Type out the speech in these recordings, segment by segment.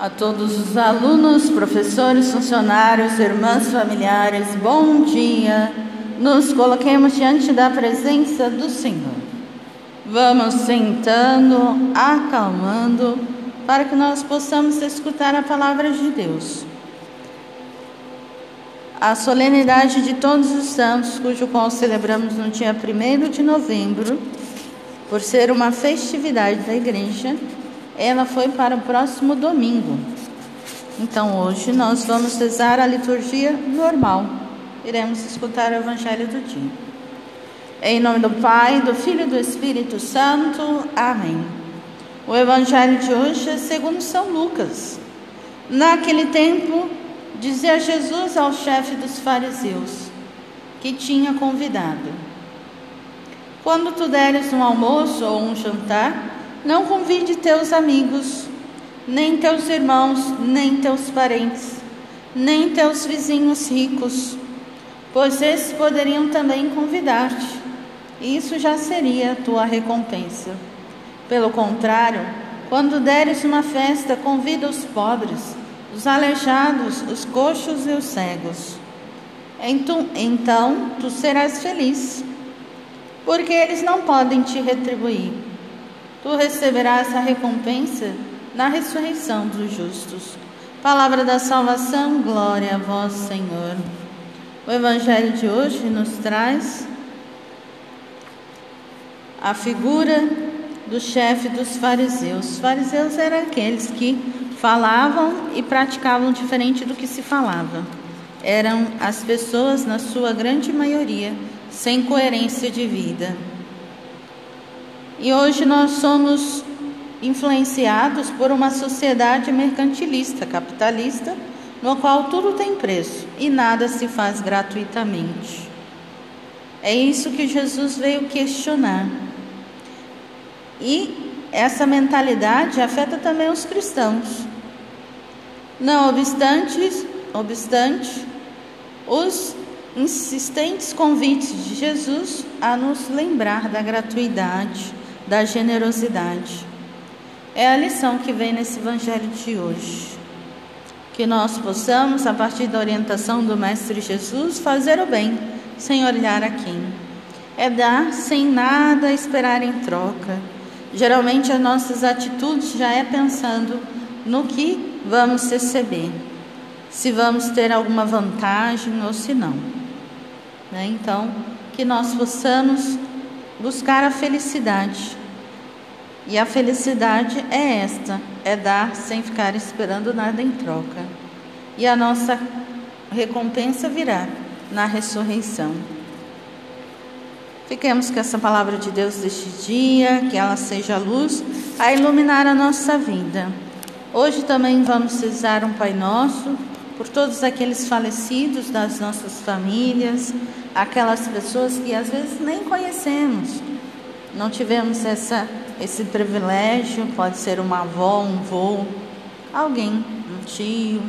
A todos os alunos, professores, funcionários, irmãs, familiares, bom dia. Nos coloquemos diante da presença do Senhor. Vamos sentando, acalmando, para que nós possamos escutar a palavra de Deus. A solenidade de todos os santos, cujo qual celebramos no dia 1 de novembro, por ser uma festividade da igreja, ela foi para o próximo domingo. Então hoje nós vamos rezar a liturgia normal. Iremos escutar o Evangelho do dia. Em nome do Pai, do Filho e do Espírito Santo. Amém. O Evangelho de hoje é segundo São Lucas. Naquele tempo, dizia Jesus ao chefe dos fariseus, que tinha convidado: Quando tu deres um almoço ou um jantar, não convide teus amigos, nem teus irmãos, nem teus parentes, nem teus vizinhos ricos, pois esses poderiam também convidar-te. Isso já seria tua recompensa. Pelo contrário, quando deres uma festa, convida os pobres, os aleijados, os coxos e os cegos. Então, então tu serás feliz, porque eles não podem te retribuir tu receberás a recompensa na ressurreição dos justos. Palavra da salvação, glória a vós, Senhor. O Evangelho de hoje nos traz a figura do chefe dos fariseus. Os fariseus eram aqueles que falavam e praticavam diferente do que se falava. Eram as pessoas, na sua grande maioria, sem coerência de vida. E hoje nós somos influenciados por uma sociedade mercantilista, capitalista, no qual tudo tem preço e nada se faz gratuitamente. É isso que Jesus veio questionar. E essa mentalidade afeta também os cristãos. Não obstante, obstante os insistentes convites de Jesus a nos lembrar da gratuidade da generosidade. É a lição que vem nesse evangelho de hoje. Que nós possamos, a partir da orientação do Mestre Jesus, fazer o bem, sem olhar a quem. É dar sem nada esperar em troca. Geralmente as nossas atitudes já é pensando no que vamos receber, se vamos ter alguma vantagem ou se não. Né? Então, que nós possamos buscar a felicidade e a felicidade é esta: é dar sem ficar esperando nada em troca. E a nossa recompensa virá na ressurreição. Fiquemos com essa palavra de Deus deste dia, que ela seja luz a iluminar a nossa vida. Hoje também vamos rezar um Pai Nosso por todos aqueles falecidos das nossas famílias, aquelas pessoas que às vezes nem conhecemos, não tivemos essa esse privilégio pode ser uma avó, um vô, alguém, um tio.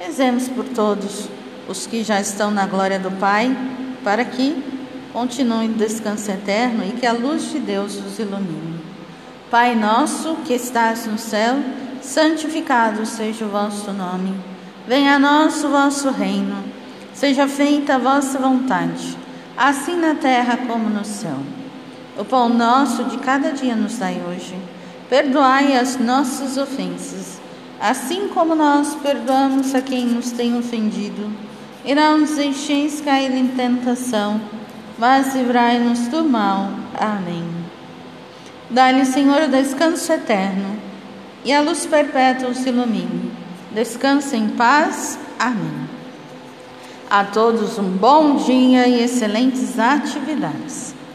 Rezemos por todos os que já estão na glória do Pai, para que continuem no descanso eterno e que a luz de Deus os ilumine. Pai nosso que estás no céu, santificado seja o vosso nome. Venha a nós o vosso reino. Seja feita a vossa vontade, assim na terra como no céu. O pão nosso de cada dia nos dai hoje. Perdoai as nossas ofensas, assim como nós perdoamos a quem nos tem ofendido. E não nos deixeis cair em tentação, mas livrai-nos do mal. Amém. Dá-lhe, Senhor, o descanso eterno, e a luz perpétua os ilumine. Descanse em paz. Amém. A todos um bom dia e excelentes atividades.